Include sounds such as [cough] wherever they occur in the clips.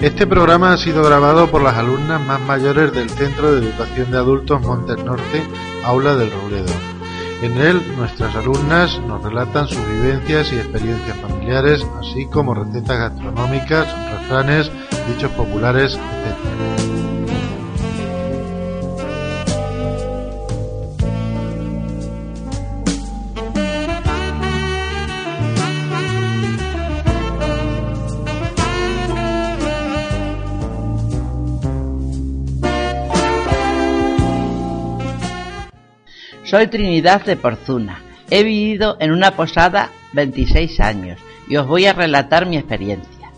Este programa ha sido grabado por las alumnas más mayores del Centro de Educación de Adultos Montes Norte, Aula del Robledo. En él, nuestras alumnas nos relatan sus vivencias y experiencias familiares, así como recetas gastronómicas, refranes, dichos populares, etc. Soy Trinidad de Porzuna. He vivido en una posada 26 años y os voy a relatar mi experiencia.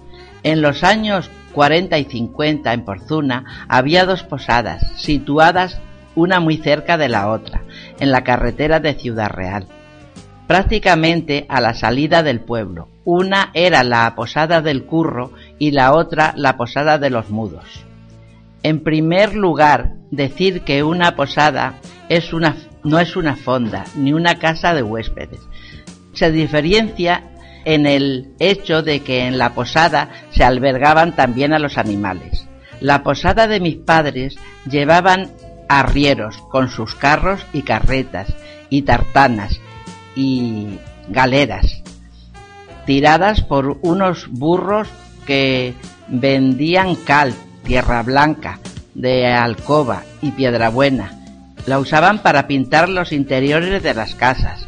En los años 40 y 50 en Porzuna había dos posadas situadas una muy cerca de la otra, en la carretera de Ciudad Real, prácticamente a la salida del pueblo. Una era la posada del Curro y la otra la posada de los Mudos. En primer lugar, decir que una posada es una no es una fonda ni una casa de huéspedes. Se diferencia en el hecho de que en la posada se albergaban también a los animales. La posada de mis padres llevaban arrieros con sus carros y carretas y tartanas y galeras tiradas por unos burros que vendían cal, tierra blanca, de alcoba y piedra buena la usaban para pintar los interiores de las casas,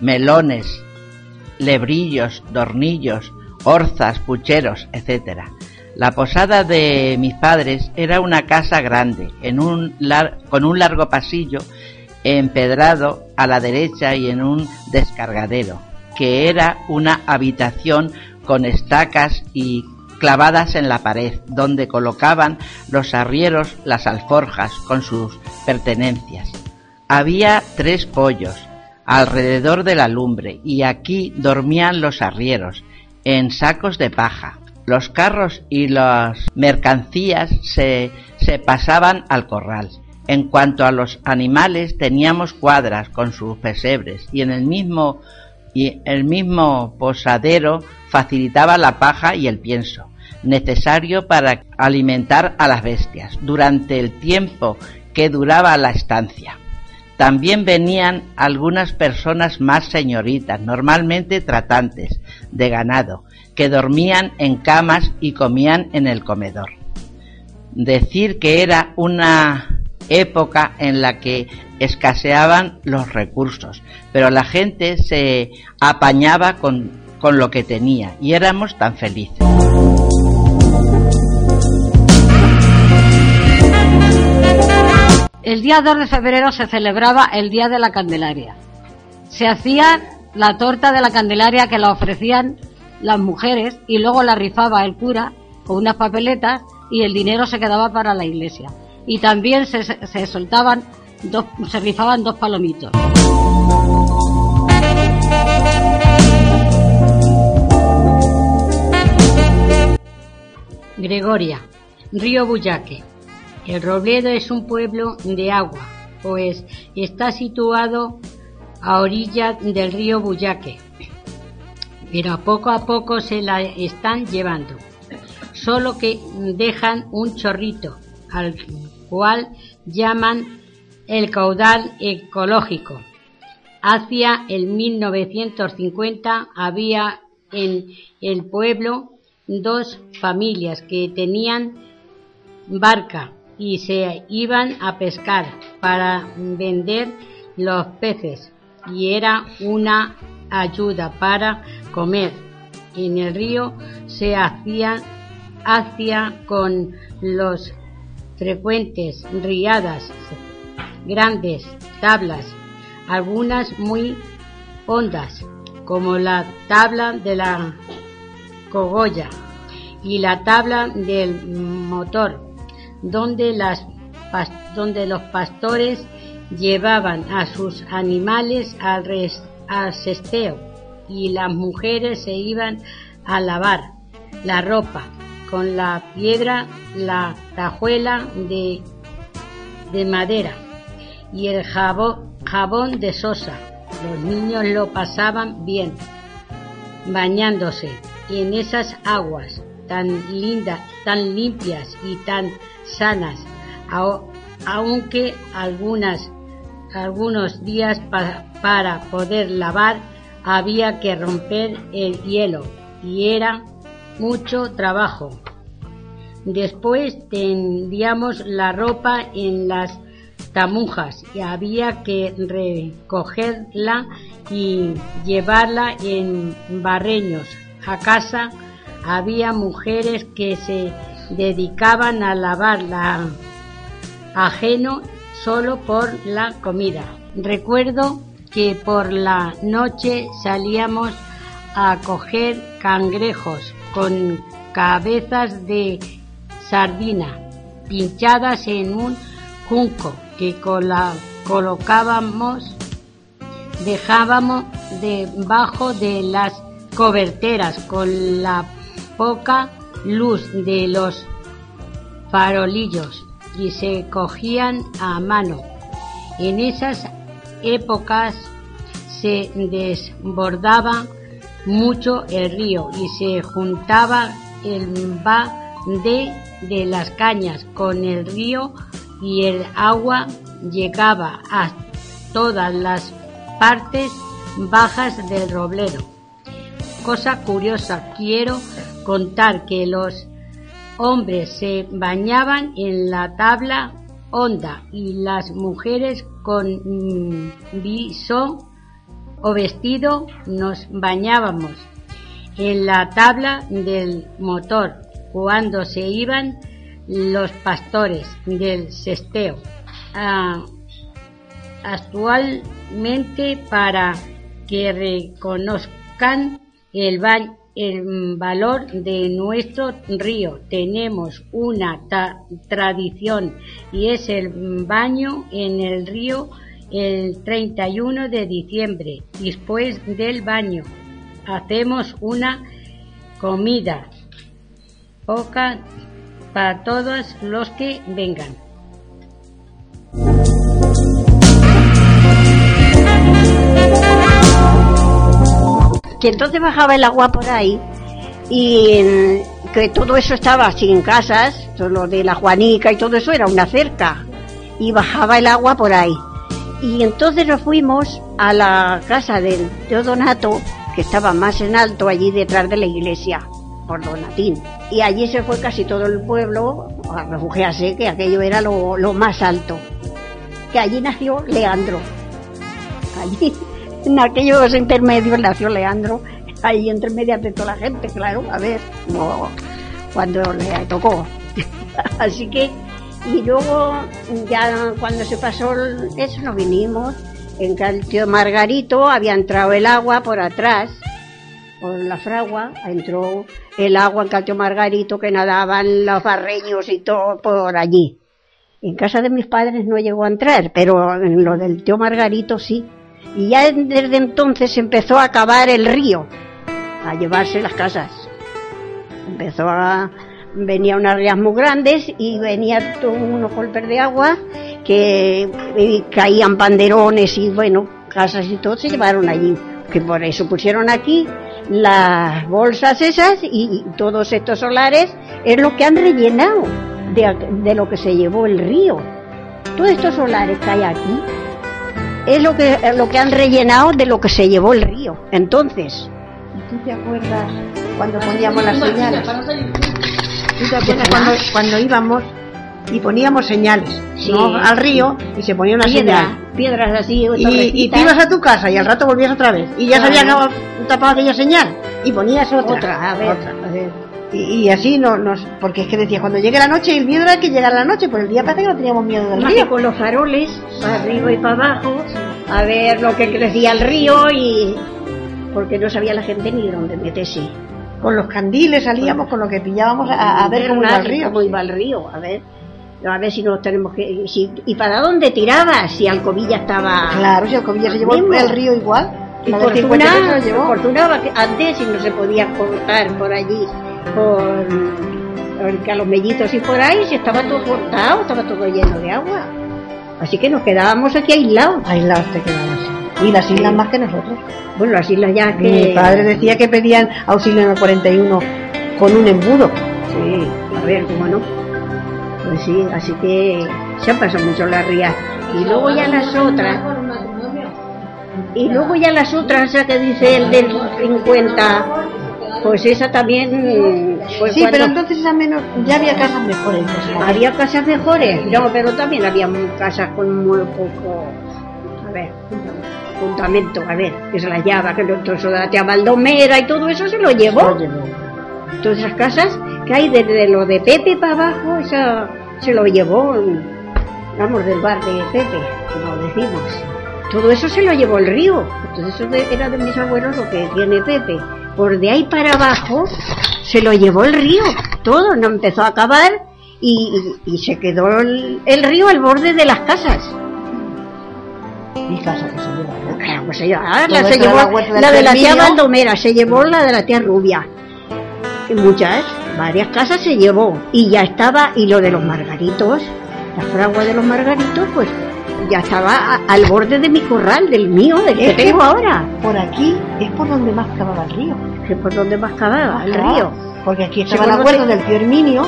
melones, lebrillos, dornillos, orzas, pucheros, etc. La posada de mis padres era una casa grande, con un largo pasillo empedrado a la derecha y en un descargadero, que era una habitación con estacas y clavadas en la pared, donde colocaban los arrieros las alforjas con sus pertenencias. Había tres pollos alrededor de la lumbre y aquí dormían los arrieros, en sacos de paja. Los carros y las mercancías se, se pasaban al corral. En cuanto a los animales, teníamos cuadras con sus pesebres y en el mismo y el mismo posadero facilitaba la paja y el pienso necesario para alimentar a las bestias durante el tiempo que duraba la estancia. También venían algunas personas más señoritas, normalmente tratantes de ganado, que dormían en camas y comían en el comedor. Decir que era una época en la que escaseaban los recursos, pero la gente se apañaba con, con lo que tenía y éramos tan felices. El día 2 de febrero se celebraba el Día de la Candelaria. Se hacía la torta de la Candelaria que la ofrecían las mujeres y luego la rifaba el cura con unas papeletas y el dinero se quedaba para la iglesia. Y también se, soltaban dos, se rifaban dos palomitos. Gregoria, Río Buyaque. El Robledo es un pueblo de agua, pues está situado a orillas del río Buyaque, pero poco a poco se la están llevando, solo que dejan un chorrito, al cual llaman el caudal ecológico. Hacia el 1950 había en el pueblo dos familias que tenían barca y se iban a pescar para vender los peces y era una ayuda para comer. En el río se hacía, hacía con los frecuentes riadas grandes tablas, algunas muy hondas, como la tabla de la cogolla y la tabla del motor, donde, las, donde los pastores llevaban a sus animales al, al cesteo y las mujeres se iban a lavar la ropa con la piedra, la tajuela de, de madera y el jabón, jabón de sosa. Los niños lo pasaban bien, bañándose en esas aguas tan lindas, tan limpias y tan sanas, aunque algunas, algunos días para poder lavar había que romper el hielo y era mucho trabajo. Después tendíamos la ropa en las tamujas y había que recogerla y llevarla en barreños a casa. Había mujeres que se dedicaban a lavar la ajeno solo por la comida. Recuerdo que por la noche salíamos a coger cangrejos con cabezas de sardina pinchadas en un junco que colocábamos, dejábamos debajo de las coberteras con la poca luz de los farolillos y se cogían a mano. En esas épocas se desbordaba mucho el río y se juntaba el de, de las cañas con el río y el agua llegaba a todas las partes bajas del robledo. Cosa curiosa, quiero contar que los hombres se bañaban en la tabla honda y las mujeres con mm, viso o vestido nos bañábamos en la tabla del motor cuando se iban los pastores del cesteo. Ah, actualmente para que reconozcan el, el valor de nuestro río tenemos una tradición y es el baño en el río el 31 de diciembre. Después del baño hacemos una comida poca para todos los que vengan. Que entonces bajaba el agua por ahí y que todo eso estaba sin casas, todo lo de la Juanica y todo eso era una cerca y bajaba el agua por ahí. Y entonces nos fuimos a la casa del tío Donato, que estaba más en alto allí detrás de la iglesia, por Donatín. Y allí se fue casi todo el pueblo a refugiarse, que aquello era lo, lo más alto. Que allí nació Leandro. Allí, en aquellos intermedios nació Leandro, ahí entre medias de toda la gente, claro, a ver, cuando le tocó. [laughs] Así que y luego, ya cuando se pasó eso, nos vinimos. En que el tío Margarito había entrado el agua por atrás, por la fragua, entró el agua en el tío Margarito que nadaban los barreños y todo por allí. En casa de mis padres no llegó a entrar, pero en lo del tío Margarito sí. Y ya desde entonces empezó a acabar el río, a llevarse las casas. Empezó a, venía unas rías muy grandes y venía unos golpes de agua que caían panderones y bueno, casas y todo se llevaron allí. Que por eso pusieron aquí las bolsas esas y todos estos solares es lo que han rellenado de, lo que se llevó el río. Todos estos solares que hay aquí es lo que, lo que han rellenado de lo que se llevó el río. Entonces, ¿tú te acuerdas cuando poníamos las señales? cuando, cuando íbamos y poníamos señales al río y se ponía una señal. Piedras así, y, y, te ibas a tu casa y al rato volvías otra vez. Y ya se había tapado aquella señal y ponías otra. Otra, a ver. Y, y así no, nos, porque es que decía, cuando llegue la noche, el miedo era que llegara la noche, por el día parece que no teníamos miedo del río. con los faroles, para arriba y para abajo, a ver lo que crecía el río y. porque no sabía la gente ni dónde meterse. Con los candiles salíamos, con lo que pillábamos a, a ver cómo iba el río. Cómo iba el río, a ver. A ver si nos tenemos que. si- ¿Y para dónde tirabas? Si Alcobilla estaba. Claro, si el Covilla se llevó el, el río igual. Y La del 53 se Fortuna, lo llevó. Fortuna que antes si no se podía cortar por allí por, por a los mellitos y por ahí, si estaba todo cortado, estaba todo lleno de agua. Así que nos quedábamos aquí aislados. Aislados te quedabas. Y las islas más que nosotros. Bueno, las islas ya que. Mi padre decía que pedían auxilio en el 41 con un embudo. Sí, a ver, cómo no. Pues sí, así que se han pasado mucho las rías. Y luego ya las otras. Y luego ya las otras, esa que dice el del 50, pues esa también. Pues sí, cuando pero entonces esa menos, ya había casas mejores. pues, había casas mejores, no, pero también había casas con muy poco. A ver, fundamento, a ver, que se las llava, que la tía Baldomera y todo eso se lo llevó. Todas esas casas que hay desde lo de Pepe para abajo, esa se lo llevó, vamos, del bar de Pepe, como decimos. Todo eso se lo llevó el río. Entonces eso de- era de mis abuelos lo que tiene Pepe. Por de ahí para abajo se lo llevó el río. Todo no empezó a acabar y, y- y se quedó el, el río al borde de las casas. Mi casa que se pues se llevó- ah, la, se llevó la de la tía. Baldomera, se llevó la de la tía Rubia. Y muchas, varias casas se llevó. Y ya estaba, y lo de los margaritos, la fragua de los margaritos, pues ya estaba a- al borde de mi corral, del mío, del que Es que- tengo ahora. Por aquí es por donde más cavaba el río. Que por donde más cavaba, el Claro, río. Porque aquí estaba la sí. del tío Herminio,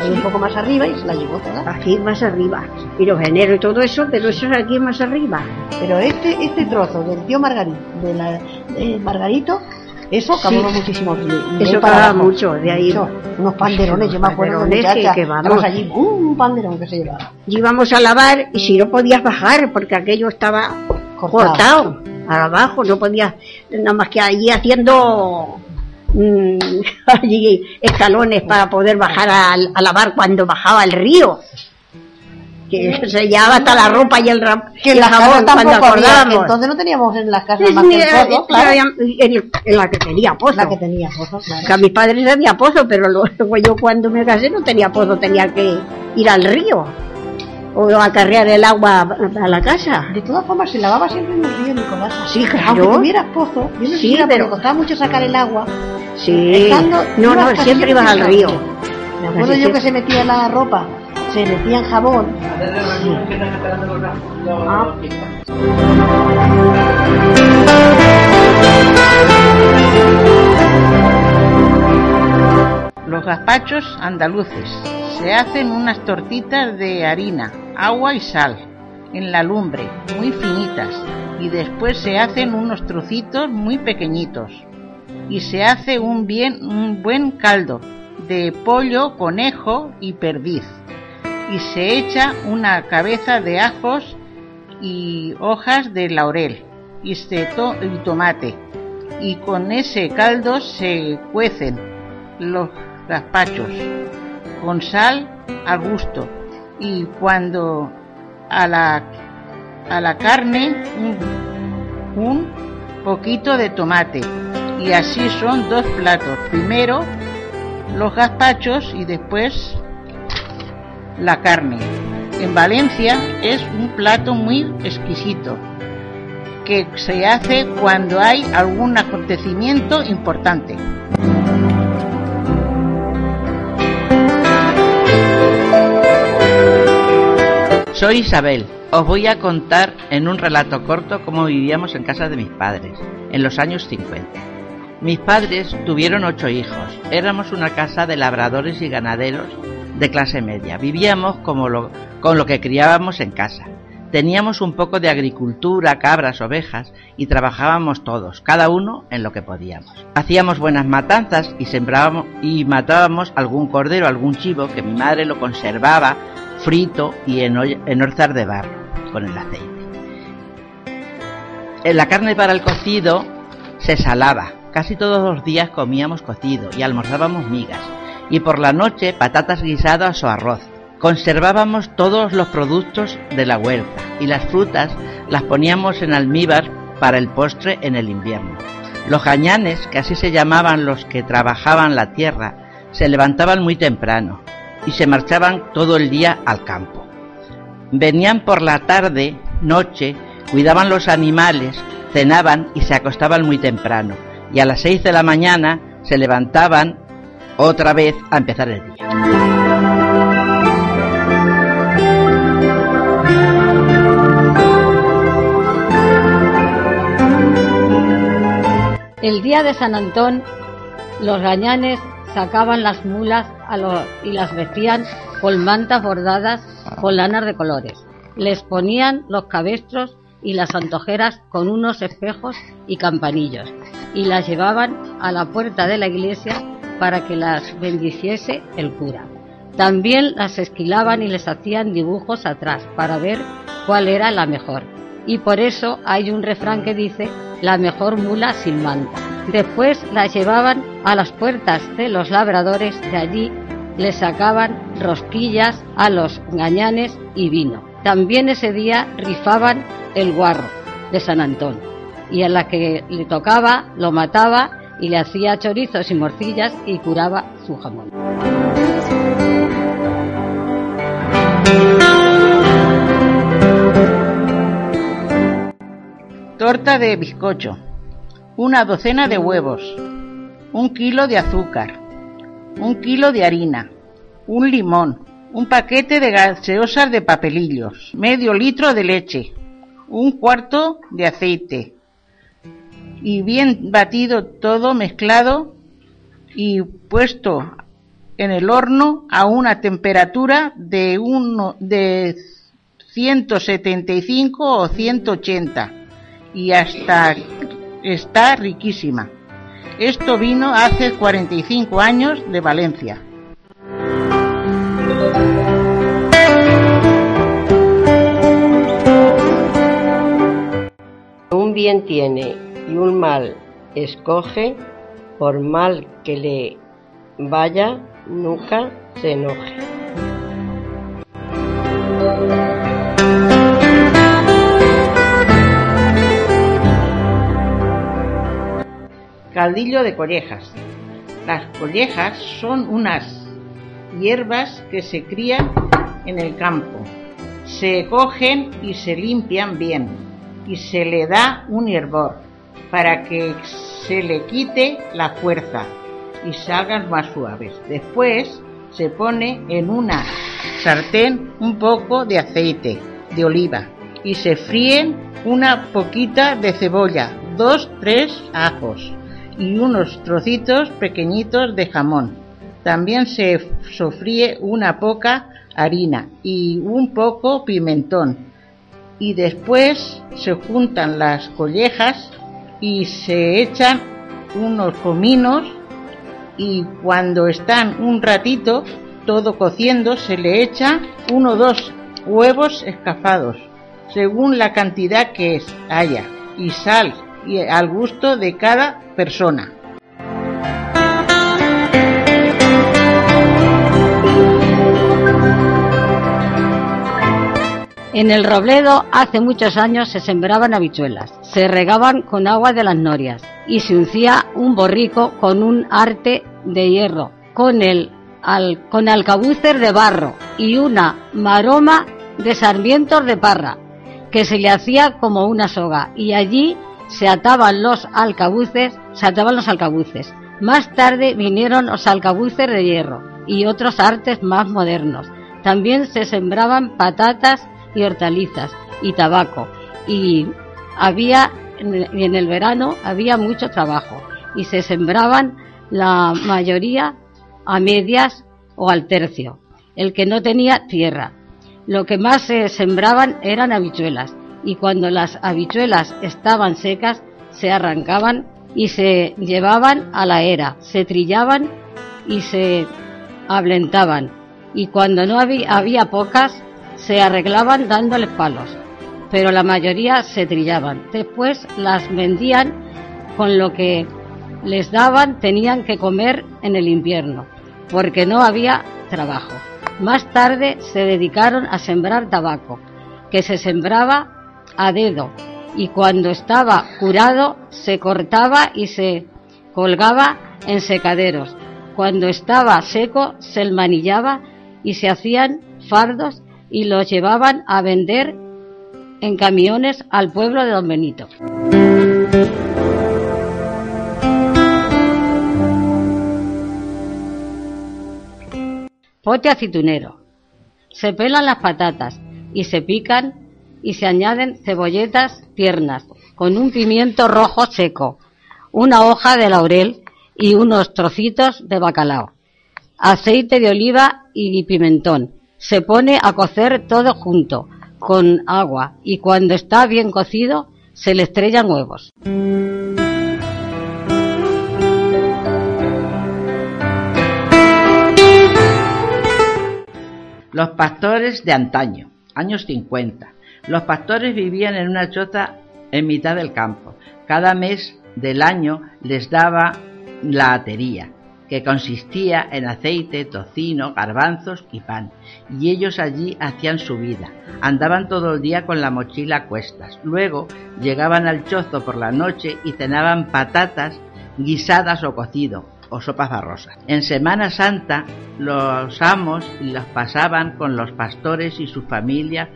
ahí un poco más arriba, y se la llevó toda. Aquí más arriba. Y los eneros y todo eso, pero eso es aquí más arriba. Pero este, este trozo del tío Margarito, de la, de Margarito, eso cavaba muchísimo. de Eso abajo. mucho, de ahí. Mucho. Unos panderones, yo me acuerdo de que- que vamos. Allí, un panderón que se llevaba. Y íbamos a lavar y si no podías bajar porque aquello estaba Cortado. cortado, abajo, no podías, nada más que allí haciendo mm, [laughs] allí escalones para poder bajar a, a lavar cuando bajaba el río. Que [laughs] se llevaba hasta la ropa y el, ra- Que el jabón cuando había, acordábamos. entonces no teníamos en las casas Sí, más que el pozo, claro. en, en la que tenía pozo. La que tenía pozo, claro. Que a mis padres había pozo, pero [laughs] luego yo cuando me casé no tenía pozo, tenía que ir al río o a carrear el agua a la casa. De todas formas, se lavaba siempre en el río Nicolás. Sí, claro. Aunque tuvieras pozo, yo no Sí, pero- costaba mucho sacar el agua. Sí. Estando- no, no, siempre ibas al río. Me acuerdo yo que- que se metía la ropa, se metía en jabón. Los gazpachos andaluces. Se hacen unas tortitas de harina, agua y sal en la lumbre, muy finitas, y después se hacen unos trocitos muy pequeñitos. Y se hace un bien un buen caldo de pollo, conejo y perdiz. Y se echa una cabeza de ajos y hojas de laurel y, to- y tomate. Y con ese caldo se cuecen los gazpachos con sal a gusto. Y cuando a la a la carne un poquito de tomate. Y así son dos platos. Primero los gazpachos y después la carne en Valencia es un plato muy exquisito que se hace cuando hay algún acontecimiento importante. Soy Isabel. Os voy a contar en un relato corto cómo vivíamos en casa de mis padres, en los años 50. Mis padres tuvieron ocho hijos. Éramos una casa de labradores y ganaderos de clase media. Vivíamos como lo- con lo que criábamos en casa. Teníamos un poco de agricultura, cabras, ovejas, y trabajábamos todos, cada uno en lo que podíamos. Hacíamos buenas matanzas y sembrábamos y matábamos algún cordero, algún chivo que mi madre lo conservaba frito y en, en orzas de barro con el aceite. En la carne para el cocido se salaba. Casi todos los días comíamos cocido y almorzábamos migas. Y por la noche patatas guisadas o arroz. Conservábamos todos los productos de la huerta y las frutas las poníamos en almíbar para el postre en el invierno. Los gañanes, que así se llamaban los que trabajaban la tierra, se levantaban muy temprano y se marchaban todo el día al campo. Venían por la tarde, noche, cuidaban los animales, cenaban y se acostaban muy temprano, y a las seis de la mañana se levantaban otra vez a empezar el día. El día de San Antón, los gañanes sacaban las mulas y las vestían con mantas bordadas con lanas de colores. Les ponían los cabestros y las antojeras con unos espejos y campanillos y las llevaban a la puerta de la iglesia para que las bendiciese el cura. También las esquilaban y les hacían dibujos atrás para ver cuál era la mejor. Y por eso hay un refrán que dice la mejor mula sin manta. Después las llevaban a las puertas de los labradores, de allí les sacaban rosquillas a los gañanes y vino. También ese día rifaban el guarro de San Antón y a la que le tocaba lo mataba y le hacía chorizos y morcillas y curaba su jamón. Torta de bizcocho, una docena de huevos, un kilo de azúcar, un kilo de harina, un limón, un paquete de gaseosas de papelillos, medio litro de leche, un cuarto de aceite y bien batido todo mezclado y puesto en el horno a una temperatura de uno de 175 o 180 y hasta está riquísima. Esto vino hace 45 años de Valencia. Un bien tiene y un mal escoge, por mal que le vaya, nunca se enoje. Caldillo de collejas. Las collejas son unas hierbas que se crían en el campo. Se cogen y se limpian bien y se le da un hervor para que se le quite la fuerza y salgan más suaves. Después se pone en una sartén un poco de aceite de oliva y se fríen una poquita de cebolla, dos, tres ajos y unos trocitos pequeñitos de jamón. También se sofríe una poca harina y un poco pimentón. Y después se juntan las collejas y se echan unos cominos y cuando están un ratito todo cociendo se le echa uno o dos huevos escafados según la cantidad que haya y sal y al gusto de cada persona. En el Robledo hace muchos años se sembraban habichuelas, se regaban con agua de las norias y se uncía un borrico con un arte de hierro, con el con alcabucer de barro y una maroma de sarmientos de parra, que se le hacía como una soga, y allí se ataban los alcabuces, se ataban los alcabuces. Más tarde vinieron los alcabuces de hierro y otros artes más modernos. También se sembraban patatas y hortalizas y tabaco. Y había, en el verano había mucho trabajo y se sembraban la mayoría a medias o al tercio, el que no tenía tierra. Lo que más se sembraban eran habichuelas y cuando las habichuelas estaban secas se arrancaban y se llevaban a la era, se trillaban y se ablentaban y cuando no había, había pocas se arreglaban dándoles palos, pero la mayoría se trillaban. Después las vendían con lo que les daban, tenían que comer en el invierno. porque no había trabajo. Más tarde se dedicaron a sembrar tabaco, que se sembraba a dedo y cuando estaba curado se cortaba y se colgaba en secaderos. Cuando estaba seco se manillaba y se hacían fardos y los llevaban a vender en camiones al pueblo de Don Benito. Pote aceitunero. Se pelan las patatas y se pican y se añaden cebolletas tiernas con un pimiento rojo seco, una hoja de laurel y unos trocitos de bacalao, aceite de oliva y pimentón. Se pone a cocer todo junto con agua y cuando está bien cocido se le estrellan huevos. Los pastores de antaño, años 50. Los pastores vivían en una choza en mitad del campo. Cada mes del año les daba la atería, que consistía en aceite, tocino, garbanzos y pan, y ellos allí hacían su vida. Andaban todo el día con la mochila a cuestas. Luego llegaban al chozo por la noche y cenaban patatas guisadas o cocido, o sopas barrosas. En Semana Santa los amos los pasaban con los pastores y sus familias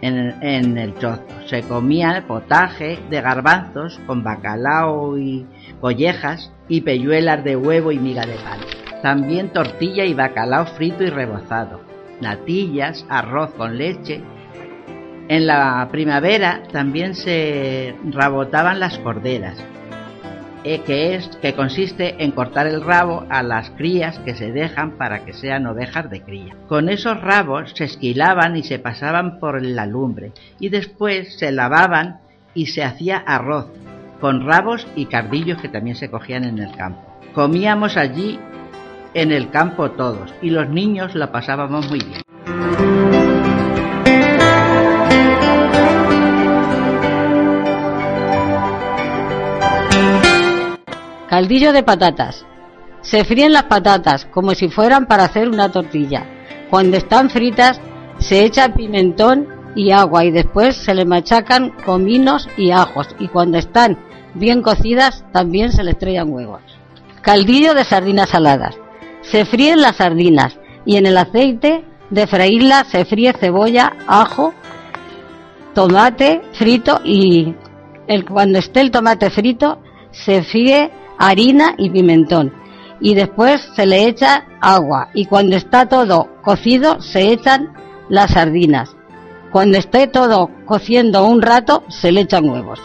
en, el chozo. Se comía potaje de garbanzos con bacalao y collejas y pelluelas de huevo y miga de pan. También tortilla y bacalao frito y rebozado, natillas, arroz con leche. En la primavera también se rabotaban las corderas eh, que es que consiste en cortar el rabo a las crías que se dejan para que sean ovejas de cría. Con esos rabos se esquilaban y se pasaban por la lumbre y después se lavaban y se hacía arroz con rabos y cardillos que también se cogían en el campo. Comíamos allí en el campo todos y los niños la pasábamos muy bien. Caldillo de patatas. Se fríen las patatas como si fueran para hacer una tortilla. Cuando están fritas se echa pimentón y agua y después se le machacan cominos y ajos y cuando están bien cocidas también se le estrellan huevos. Caldillo de sardinas saladas. Se fríen las sardinas y en el aceite de freírlas se fríe cebolla, ajo, tomate frito y cuando esté el tomate frito se fríe harina y pimentón. Y después se le echa agua y cuando está todo cocido se echan las sardinas. Cuando esté todo cociendo un rato se le echan huevos.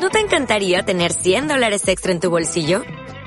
¿No te encantaría tener 100 dólares extra en tu bolsillo?